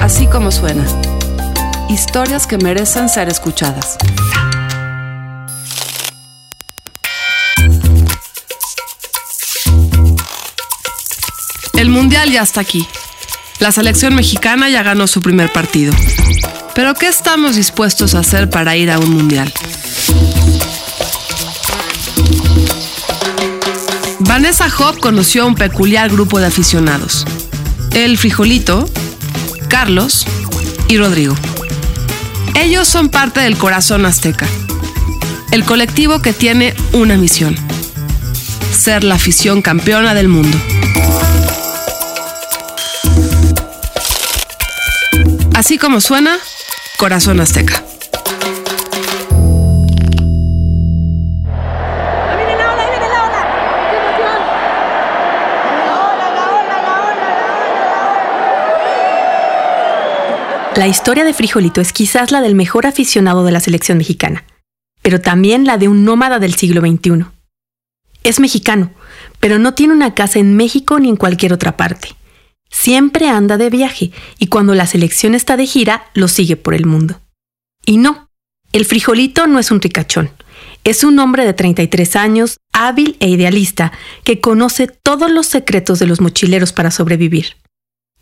Así como suena. Historias que merecen ser escuchadas. El Mundial ya está aquí. La selección mexicana ya ganó su primer partido. Pero ¿qué estamos dispuestos a hacer para ir a un Mundial? Vanessa Hobb conoció a un peculiar grupo de aficionados. El Frijolito, Carlos y Rodrigo. Ellos son parte del Corazón Azteca, el colectivo que tiene una misión, ser la afición campeona del mundo. Así como suena, Corazón Azteca. La historia de Frijolito es quizás la del mejor aficionado de la selección mexicana, pero también la de un nómada del siglo XXI. Es mexicano, pero no tiene una casa en México ni en cualquier otra parte. Siempre anda de viaje y cuando la selección está de gira, lo sigue por el mundo. Y no, el frijolito no es un ricachón. Es un hombre de 33 años, hábil e idealista, que conoce todos los secretos de los mochileros para sobrevivir.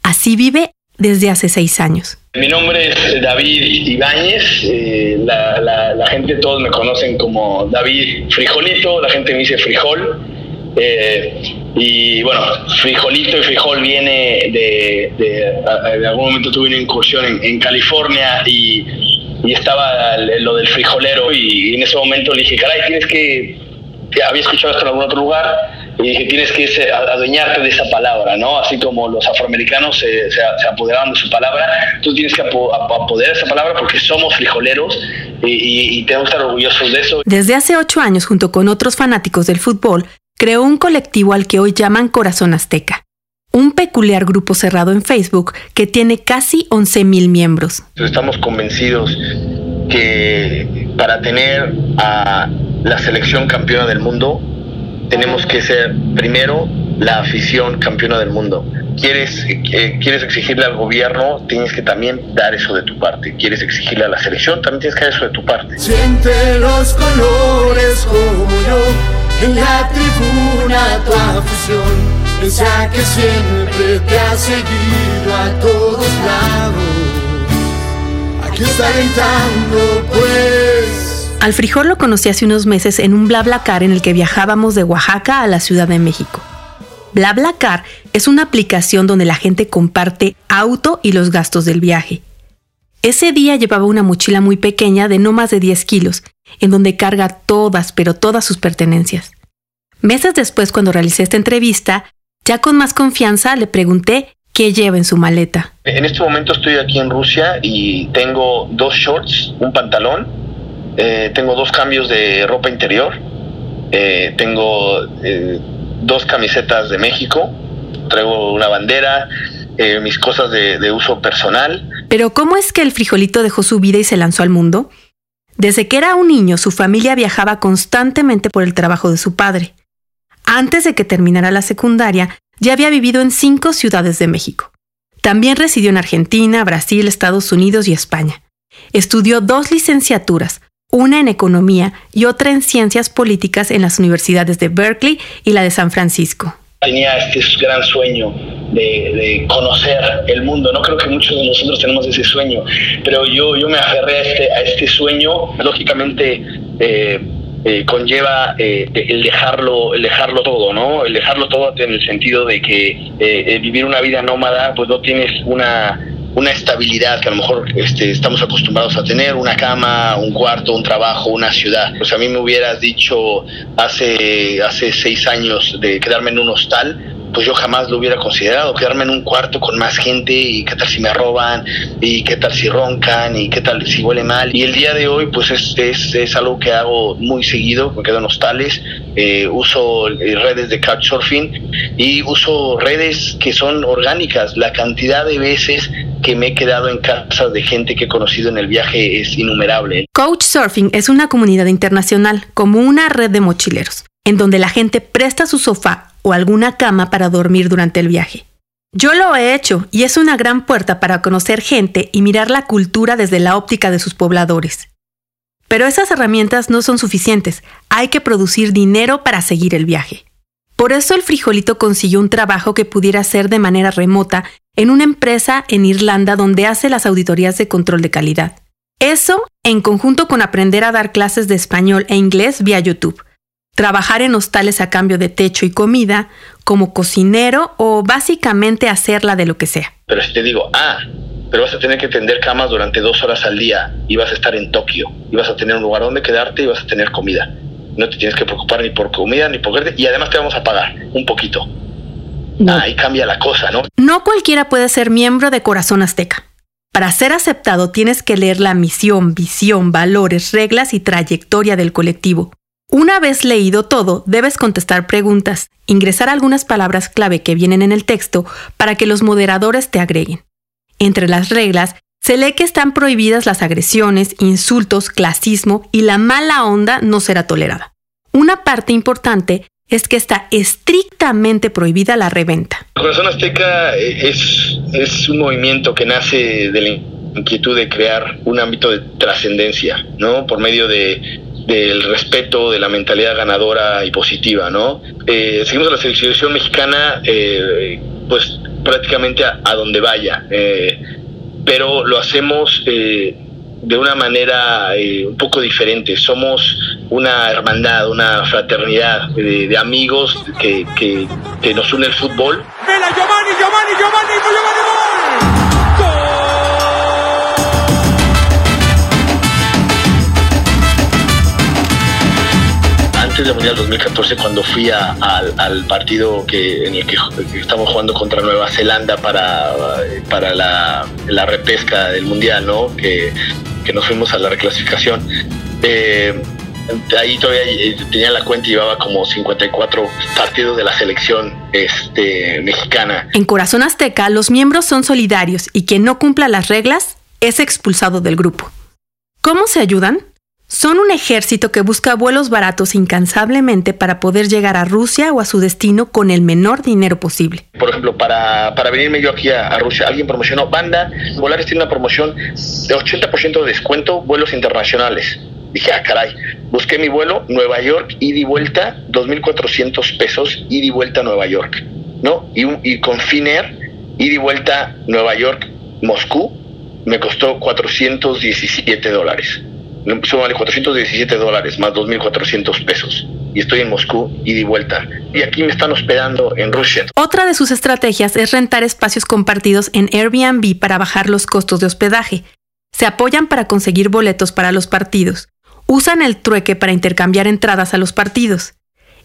Así vive desde hace seis años. Mi nombre es David Ibáñez, eh, la, gente todos me conocen como David Frijolito, la gente me dice Frijol. Eh, y bueno, frijolito y frijol viene de, de, algún momento tuve una incursión en, California y, y, estaba lo del frijolero y, en ese momento le dije, caray, tienes que, había escuchado esto en algún otro lugar y dije, tienes que adueñarte de esa palabra, ¿no? Así como los afroamericanos se, se, apoderaron de su palabra, tú tienes que apoderar esa palabra porque somos frijoleros y, y tenemos que estar orgullosos de eso. Desde hace ocho años, junto con otros fanáticos del fútbol, creó un colectivo al que hoy llaman Corazón Azteca, un peculiar grupo cerrado en Facebook que tiene casi 11.000 miembros. Estamos convencidos que para tener a la selección campeona del mundo, tenemos que ser primero la afición campeona del mundo. Quieres, eh, quieres exigirle al gobierno, tienes que también dar eso de tu parte. Quieres exigirle a la selección, también tienes que dar eso de tu parte. Siente los colores como yo en la tribuna tu afición, piensa que siempre te ha seguido a todos lados. Aquí está alentando pues. Al frijol lo conocí hace unos meses en un BlaBlaCar en el que viajábamos de Oaxaca a la Ciudad de México. BlaBlaCar es una aplicación donde la gente comparte auto y los gastos del viaje. Ese día llevaba una mochila muy pequeña de no más de 10 kilos, en donde carga todas, pero todas sus pertenencias. Meses después, cuando realicé esta entrevista, ya con más confianza le pregunté qué lleva en su maleta. En este momento estoy aquí en Rusia y tengo dos shorts, un pantalón, eh, tengo dos cambios de ropa interior, eh, tengo eh, dos camisetas de México, traigo una bandera, mis cosas de uso personal pero ¿cómo es que el frijolito dejó su vida y se lanzó al mundo? Desde que era un niño, su familia viajaba constantemente por el trabajo de su padre. Antes de que terminara la secundaria, ya había vivido en cinco ciudades de México. También residió en Argentina, Brasil, Estados Unidos y España. Estudió dos licenciaturas, una en economía y otra en ciencias políticas en las universidades de Berkeley y la de San Francisco tenía este gran sueño de, conocer el mundo. No creo que muchos de nosotros tenemos ese sueño, pero yo, yo me aferré a este, a este sueño. Lógicamente eh, eh, conlleva eh, el, dejarlo, el dejarlo todo, ¿no? El dejarlo todo en el sentido de que vivir una vida nómada, pues no tienes una una estabilidad que a lo mejor este, estamos acostumbrados a tener, una cama, un cuarto, un trabajo, una ciudad. Pues a mí me hubieras dicho hace, hace seis años de quedarme en un hostal, pues yo jamás lo hubiera considerado, quedarme en un cuarto con más gente y qué tal si me roban y qué tal si roncan y qué tal si huele mal. Y el día de hoy pues es, es, es algo que hago muy seguido, me quedo en hostales, eh, uso eh, redes de couchsurfing y uso redes que son orgánicas. La cantidad de veces que me he quedado en casas de gente que he conocido en el viaje es innumerable. Couchsurfing es una comunidad internacional, como una red de mochileros, en donde la gente presta su sofá o alguna cama para dormir durante el viaje. Yo lo he hecho y es una gran puerta para conocer gente y mirar la cultura desde la óptica de sus pobladores. Pero esas herramientas no son suficientes, hay que producir dinero para seguir el viaje. Por eso el frijolito consiguió un trabajo que pudiera hacer de manera remota en una empresa en Irlanda donde hace las auditorías de control de calidad. Eso en conjunto con aprender a dar clases de español e inglés vía YouTube trabajar en hostales a cambio de techo y comida, como cocinero o básicamente hacerla de lo que sea. Pero si te digo, ah, pero vas a tener que tender camas durante dos horas al día y vas a estar en Tokio y vas a tener un lugar donde quedarte y vas a tener comida. No te tienes que preocupar ni por comida ni por y además te vamos a pagar un poquito. Ahí cambia la cosa, ¿no? No cualquiera puede ser miembro de Corazón Azteca. Para ser aceptado tienes que leer la misión, visión, valores, reglas y trayectoria del colectivo una vez leído todo, debes contestar preguntas, ingresar algunas palabras clave que vienen en el texto para que los moderadores te agreguen. Entre las reglas, se lee que están prohibidas las agresiones, insultos, clasismo y la mala onda no será tolerada. Una parte importante es que está estrictamente prohibida la reventa. Corazón Azteca es, es un movimiento que nace de la inquietud de crear un ámbito de trascendencia, ¿no? Por medio de del respeto, de la mentalidad ganadora y positiva, ¿no? Eh, seguimos a la selección mexicana, eh, pues prácticamente a, donde vaya, eh, pero lo hacemos de una manera un poco diferente. Somos una hermandad, una fraternidad de, amigos que, que, nos une el fútbol. Giovanni, Giovanni, Giovanni, Giovanni, antes del Mundial 2014, cuando fui al partido que, en el que, estamos jugando contra Nueva Zelanda para, para la, repesca del Mundial, ¿no? que, nos fuimos a la reclasificación. Eh, ahí todavía eh, tenía la cuenta y llevaba como 54 partidos de la selección este, mexicana. En Corazón Azteca, los miembros son solidarios y quien no cumpla las reglas es expulsado del grupo. ¿Cómo se ayudan? Son un ejército que busca vuelos baratos incansablemente para poder llegar a Rusia o a su destino con el menor dinero posible. Por ejemplo, para, para venirme yo aquí a, Rusia, alguien promocionó Banda, Volaris tiene una promoción de 80% de descuento, vuelos internacionales. Dije, ah, caray, busqué mi vuelo, Nueva York, ida y vuelta, 2.400 pesos, ida y vuelta a Nueva York, ¿no? Y, y con Finnair, ida y vuelta Nueva York, Moscú, me costó 417 dólares eso vale 417 dólares más 2.400 pesos. Y estoy en Moscú y de vuelta. Y aquí me están hospedando en Rusia. Otra de sus estrategias es rentar espacios compartidos en Airbnb para bajar los costos de hospedaje. Se apoyan para conseguir boletos para los partidos. Usan el trueque para intercambiar entradas a los partidos.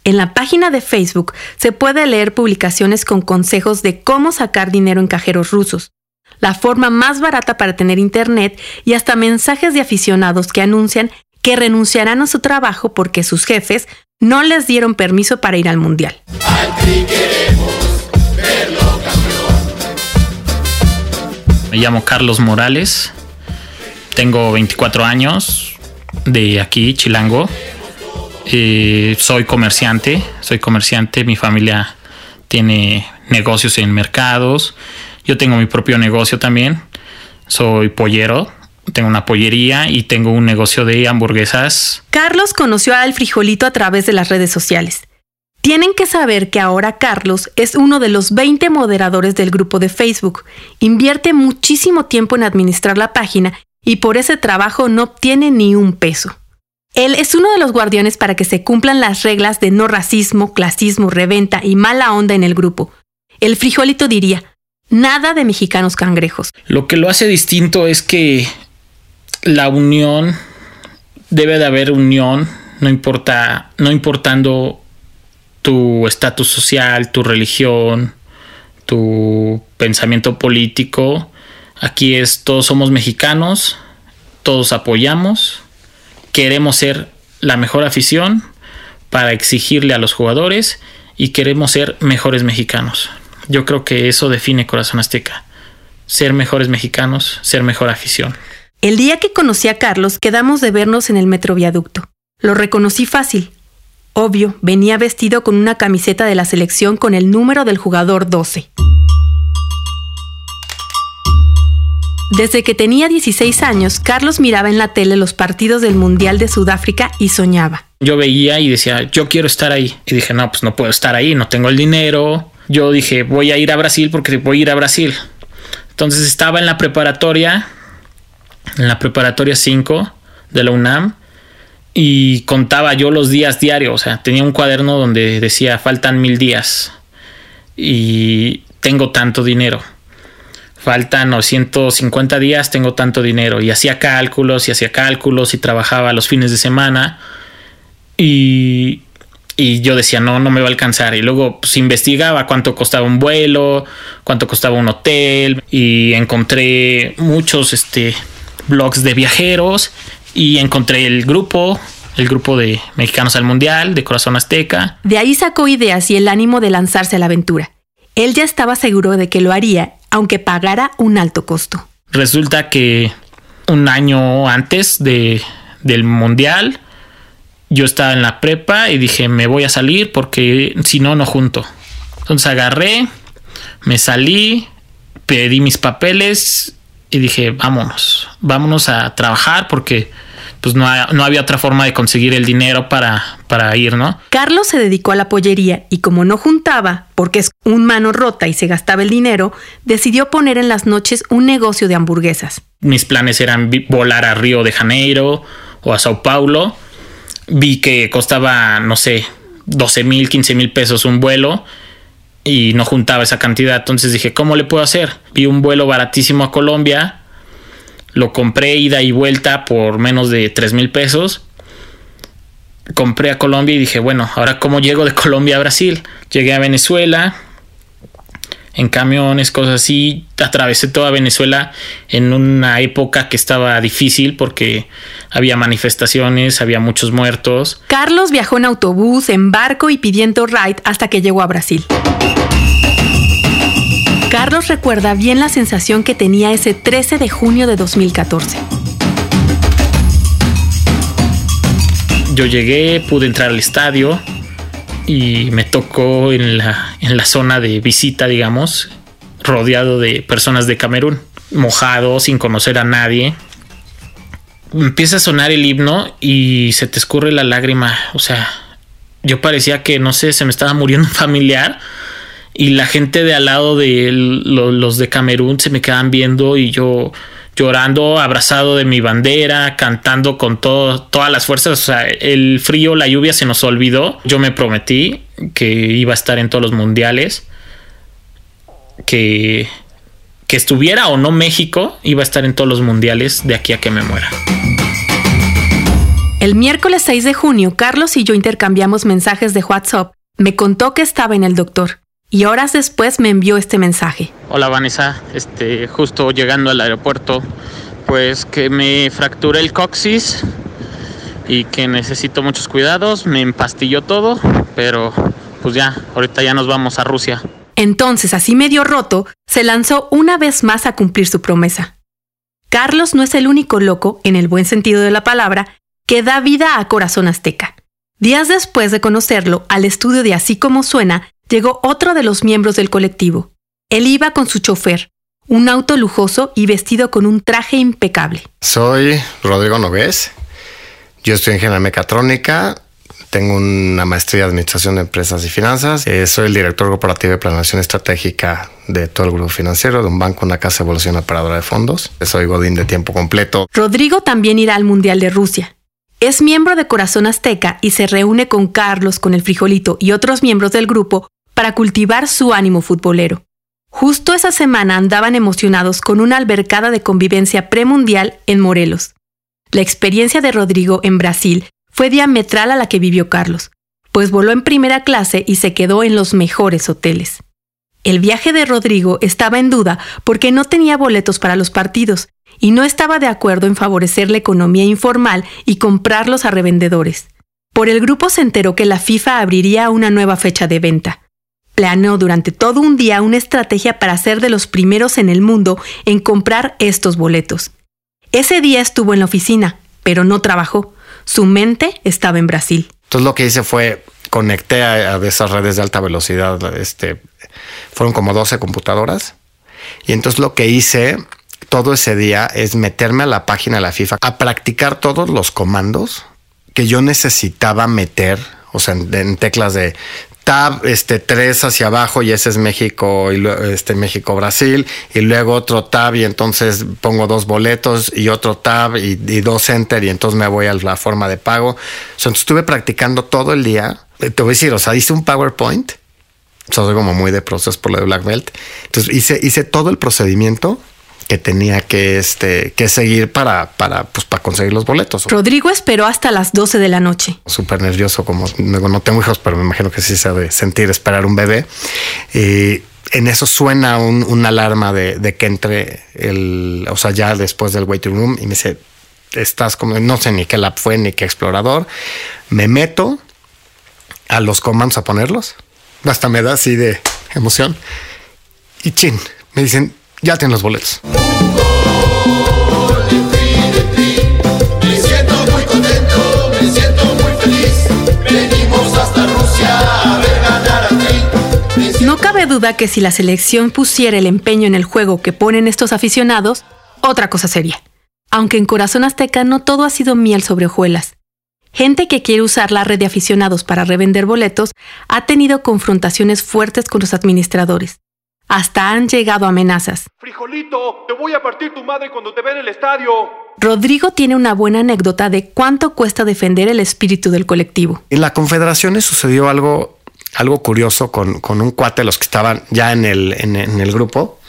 En la página de Facebook se puede leer publicaciones con consejos de cómo sacar dinero en cajeros rusos la forma más barata para tener internet y hasta mensajes de aficionados que anuncian que renunciarán a su trabajo porque sus jefes no les dieron permiso para ir al mundial. Me llamo Carlos Morales, tengo 24 años, de aquí, Chilango. Eh, soy comerciante, soy comerciante, mi familia tiene negocios en mercados yo tengo mi propio negocio también. Soy pollero. Tengo una pollería y tengo un negocio de hamburguesas. Carlos conoció al frijolito a través de las redes sociales. Tienen que saber que ahora Carlos es uno de los 20 moderadores del grupo de Facebook. Invierte muchísimo tiempo en administrar la página y por ese trabajo no obtiene ni un peso. Él es uno de los guardianes para que se cumplan las reglas de no racismo, clasismo, reventa y mala onda en el grupo. El frijolito diría, Nada de mexicanos cangrejos. Lo que lo hace distinto es que la unión debe de haber unión, no importa, no importando tu estatus social, tu religión, tu pensamiento político. Aquí es todos somos mexicanos, todos apoyamos, queremos ser la mejor afición para exigirle a los jugadores y queremos ser mejores mexicanos. Yo creo que eso define Corazón Azteca. Ser mejores mexicanos, ser mejor afición. El día que conocí a Carlos quedamos de vernos en el metroviaducto. Lo reconocí fácil. Obvio, venía vestido con una camiseta de la selección con el número del jugador 12. Desde que tenía 16 años, Carlos miraba en la tele los partidos del Mundial de Sudáfrica y soñaba. Yo veía y decía, yo quiero estar ahí. Y dije, no, pues no puedo estar ahí, no tengo el dinero. Yo dije, voy a ir a Brasil porque voy a ir a Brasil. Entonces estaba en la preparatoria, en la preparatoria 5 de la UNAM, y contaba yo los días diarios. O sea, tenía un cuaderno donde decía, faltan mil días y tengo tanto dinero faltan 150 días, tengo tanto dinero. Y hacía cálculos y hacía cálculos y trabajaba los fines de semana. Y, y yo decía, no, no me va a alcanzar. Y luego pues, investigaba cuánto costaba un vuelo, cuánto costaba un hotel. Y encontré muchos este, blogs de viajeros. Y encontré el grupo, el grupo de Mexicanos al Mundial, de Corazón Azteca. De ahí sacó ideas y el ánimo de lanzarse a la aventura. Él ya estaba seguro de que lo haría, aunque pagara un alto costo. Resulta que un año antes de, del Mundial, yo estaba en la prepa y dije, me voy a salir porque si no, no junto. Entonces agarré, me salí, pedí mis papeles y dije, vámonos, vámonos a trabajar porque pues no, no, había otra forma de conseguir el dinero para, para ir, ¿no? Carlos se dedicó a la pollería y como no juntaba, porque es un mano rota y se gastaba el dinero, decidió poner en las noches un negocio de hamburguesas. Mis planes eran volar a Río de Janeiro o a Sao Paulo. Vi que costaba, no sé, 12 mil, 15 mil pesos un vuelo y no juntaba esa cantidad. Entonces dije, ¿cómo le puedo hacer? Vi un vuelo baratísimo a Colombia lo compré ida y vuelta por menos de 3 mil pesos. Compré a Colombia y dije, bueno, ahora cómo llego de Colombia a Brasil. Llegué a Venezuela en camiones, cosas así. Atravesé toda Venezuela en una época que estaba difícil porque había manifestaciones, había muchos muertos. Carlos viajó en autobús, en barco y pidiendo ride hasta que llegó a Brasil. Carlos recuerda bien la sensación que tenía ese 13 de junio de 2014. Yo llegué, pude entrar al estadio y me tocó en la, en la zona de visita, digamos, rodeado de personas de Camerún, mojado, sin conocer a nadie. Empieza a sonar el himno y se te escurre la lágrima. O sea, yo parecía que, no sé, se me estaba muriendo un familiar y la gente de al lado de los de Camerún se me quedan viendo y yo llorando, abrazado de mi bandera, cantando con todas las fuerzas. O sea, el frío, la lluvia se nos olvidó. Yo me prometí que iba a estar en todos los mundiales, que, que estuviera o no México, iba a estar en todos los mundiales de aquí a que me muera. El miércoles 6 de junio, Carlos y yo intercambiamos mensajes de WhatsApp. Me contó que estaba en el doctor y horas después me envió este mensaje. Hola Vanessa, este, justo llegando al aeropuerto, pues que me fracturé el coxis y que necesito muchos cuidados, me empastilló todo, pero pues ya, ahorita ya nos vamos a Rusia. Entonces, así medio roto, se lanzó una vez más a cumplir su promesa. Carlos no es el único loco, en el buen sentido de la palabra, que da vida a Corazón Azteca. Días después de conocerlo, al estudio de Así como suena, llegó otro de los miembros del colectivo. Él iba con su chofer, un auto lujoso y vestido con un traje impecable. Soy Rodrigo Nogués. Yo estoy en ingeniería mecatrónica. Tengo una maestría de Administración de Empresas y Finanzas. Eh, soy el director corporativo de planeación estratégica de todo el grupo financiero, de un banco, una casa de evolución operadora de fondos. Soy Godín de tiempo completo. Rodrigo también irá al Mundial de Rusia. Es miembro de Corazón Azteca y se reúne con Carlos, con el frijolito y otros miembros del grupo para cultivar su ánimo futbolero. Justo esa semana andaban emocionados con una albercada de convivencia premundial en Morelos. La experiencia de Rodrigo en Brasil fue diametral a la que vivió Carlos, pues voló en primera clase y se quedó en los mejores hoteles. El viaje de Rodrigo estaba en duda porque no tenía boletos para los partidos y no estaba de acuerdo en favorecer la economía informal y comprarlos a revendedores. Por el grupo se enteró que la FIFA abriría una nueva fecha de venta planeó durante todo un día una estrategia para ser de los primeros en el mundo en comprar estos boletos. Ese día estuvo en la oficina, pero no trabajó. Su mente estaba en Brasil. Entonces lo que hice fue conecté a, esas redes de alta velocidad, este, fueron como 12 computadoras. Y entonces lo que hice, todo ese día es meterme a la página de la FIFA a practicar todos los comandos que yo necesitaba meter, o sea, en, teclas de tab este 3 hacia abajo y ese es México y este México Brasil y luego otro tab y entonces pongo dos boletos y otro tab y, dos enter y entonces me voy a la forma de pago. entonces estuve practicando todo el día. Te voy a decir, o sea, hice un PowerPoint soy como muy de proceso por lo de Black Belt. Entonces hice, hice todo el procedimiento que tenía que, este, que seguir para, para, pues, para conseguir los boletos. Rodrigo esperó hasta las 12 de la noche. Súper nervioso, como no tengo hijos, pero me imagino que sí se de sentir esperar un bebé. Y en eso suena un, una alarma de, de, que entre el, o sea, ya después del waiting room y me dice, estás como, no sé ni qué lab fue ni qué explorador. Me meto a los comandos a ponerlos hasta me da así de emoción. Y chin, me dicen, ya tienen los boletos. No cabe duda que si la selección pusiera el empeño en el juego que ponen estos aficionados, otra cosa sería. Aunque en Corazón Azteca no todo ha sido miel sobre hojuelas. Gente que quiere usar la red de aficionados para revender boletos ha tenido confrontaciones fuertes con los administradores. Hasta han llegado amenazas. Frijolito, te voy a partir tu madre cuando te vea en el estadio. Rodrigo tiene una buena anécdota de cuánto cuesta defender el espíritu del colectivo. En la Confederaciones sucedió algo, algo curioso con, un cuate, los que estaban ya en el, en, el grupo.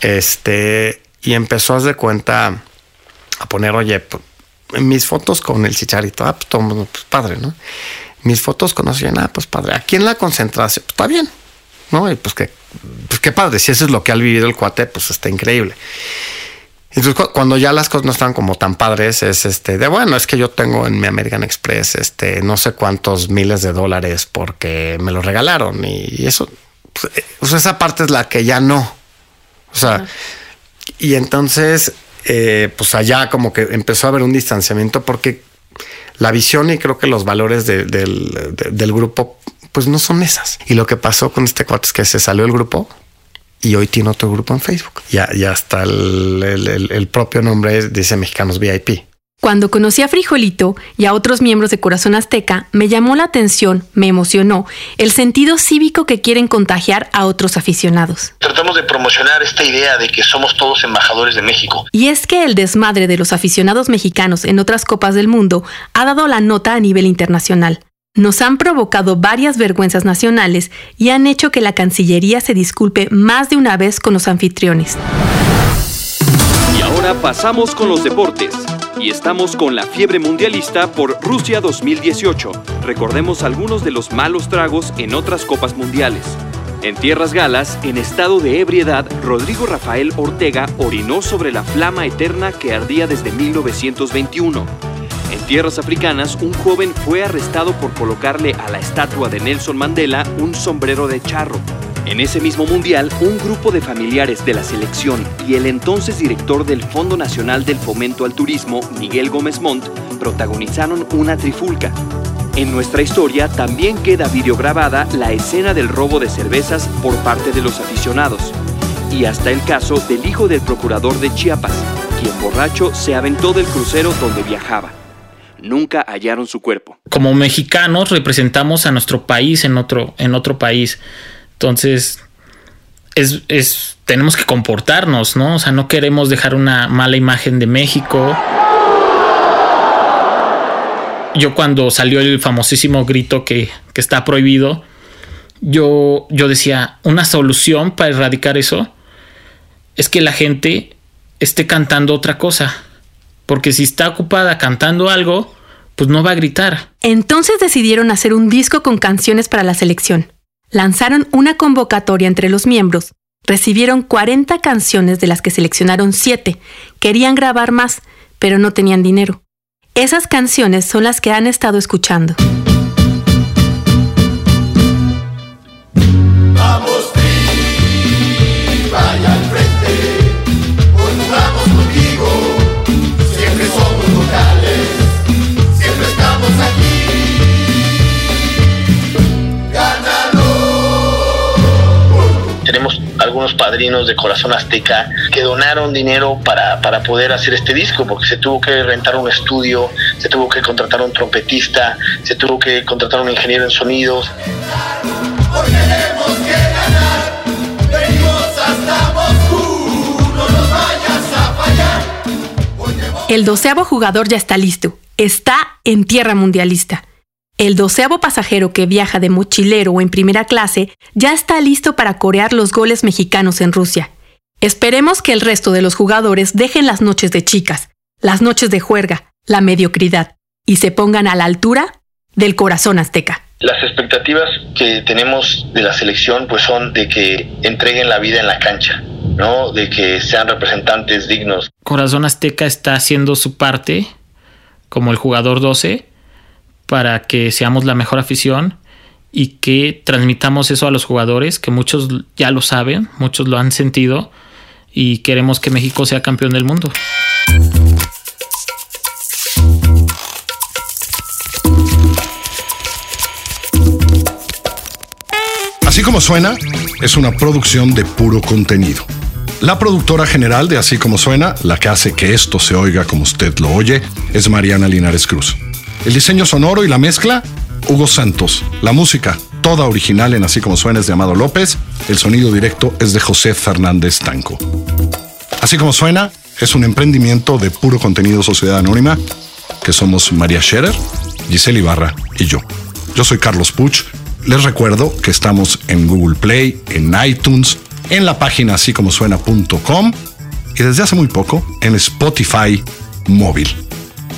Este, y empezó a de cuenta a poner, oye, mis fotos con el chicharito, ah, pues, todo, pues padre, ¿no? Mis fotos con ah, pues padre. Aquí en la concentración, pues está bien, ¿no? Y pues que, pues qué padre, si eso es lo que ha vivido el cuate, pues está increíble. Entonces, cuando ya las cosas no están como tan padres, es este de bueno, es que yo tengo en mi American Express este no sé cuántos miles de dólares porque me lo regalaron y eso, pues, eh, esa parte es la que ya no. O sea, y entonces eh, pues allá como que empezó a haber un distanciamiento porque la visión y creo que los valores del, grupo pues no son esas. Y lo que pasó con este cuate es que se salió el grupo y hoy tiene otro grupo en Facebook. Ya, ya hasta el, el propio nombre dice Mexicanos VIP. Cuando conocí a Frijolito y a otros miembros de Corazón Azteca, me llamó la atención, me emocionó, el sentido cívico que quieren contagiar a otros aficionados. Tratamos de promocionar esta idea de que somos todos embajadores de México. Y es que el desmadre de los aficionados mexicanos en otras copas del mundo ha dado la nota a nivel internacional. Nos han provocado varias vergüenzas nacionales y han hecho que la Cancillería se disculpe más de una vez con los anfitriones. Y ahora pasamos con los deportes y estamos con la fiebre mundialista por Rusia 2018. Recordemos algunos de los malos tragos en otras copas mundiales. En Tierras Galas, en estado de ebriedad, Rodrigo Rafael Ortega orinó sobre la flama eterna que ardía desde 1921. En tierras africanas, un joven fue arrestado por colocarle a la estatua de Nelson Mandela un sombrero de charro. En ese mismo mundial, un grupo de familiares de la selección y el entonces director del Fondo Nacional del Fomento al Turismo, Miguel Gómez Montt, protagonizaron una trifulca. En nuestra historia también queda videograbada la escena del robo de cervezas por parte de los aficionados. Y hasta el caso del hijo del procurador de Chiapas, quien borracho se aventó del crucero donde viajaba. Nunca hallaron su cuerpo. Como mexicanos representamos a nuestro país en otro, en otro país. Entonces, es, tenemos que comportarnos, ¿no? O sea, no queremos dejar una mala imagen de México. Yo cuando salió el famosísimo grito que, está prohibido, yo, yo decía, una solución para erradicar eso es que la gente esté cantando otra cosa porque si está ocupada cantando algo, pues no va a gritar. Entonces decidieron hacer un disco con canciones para la selección. Lanzaron una convocatoria entre los miembros. Recibieron 40 canciones de las que seleccionaron 7. Querían grabar más, pero no tenían dinero. Esas canciones son las que han estado escuchando. Vamos, vaya. algunos padrinos de Corazón Azteca que donaron dinero para, para poder hacer este disco, porque se tuvo que rentar un estudio, se tuvo que contratar un trompetista, se tuvo que contratar un ingeniero en sonidos. El doceavo jugador ya está listo, está en tierra mundialista. El doceavo pasajero que viaja de mochilero o en primera clase ya está listo para corear los goles mexicanos en Rusia. Esperemos que el resto de los jugadores dejen las noches de chicas, las noches de juerga, la mediocridad y se pongan a la altura del corazón azteca. Las expectativas que tenemos de la selección pues son de que entreguen la vida en la cancha, ¿no? De que sean representantes dignos. Corazón Azteca está haciendo su parte como el jugador 12 para que seamos la mejor afición y que transmitamos eso a los jugadores, que muchos ya lo saben, muchos lo han sentido y queremos que México sea campeón del mundo. Así como suena, es una producción de puro contenido. La productora general de Así como suena, la que hace que esto se oiga como usted lo oye, es Mariana Linares Cruz. El diseño sonoro y la mezcla, Hugo Santos. La música, toda original en Así como suena, es de Amado López. El sonido directo es de José Fernández Tanco. Así como suena, es un emprendimiento de puro contenido Sociedad Anónima, que somos María Scherer, Giselle Ibarra y yo. Yo soy Carlos Puch. Les recuerdo que estamos en Google Play, en iTunes, en la página así como suena.com y desde hace muy poco en Spotify móvil.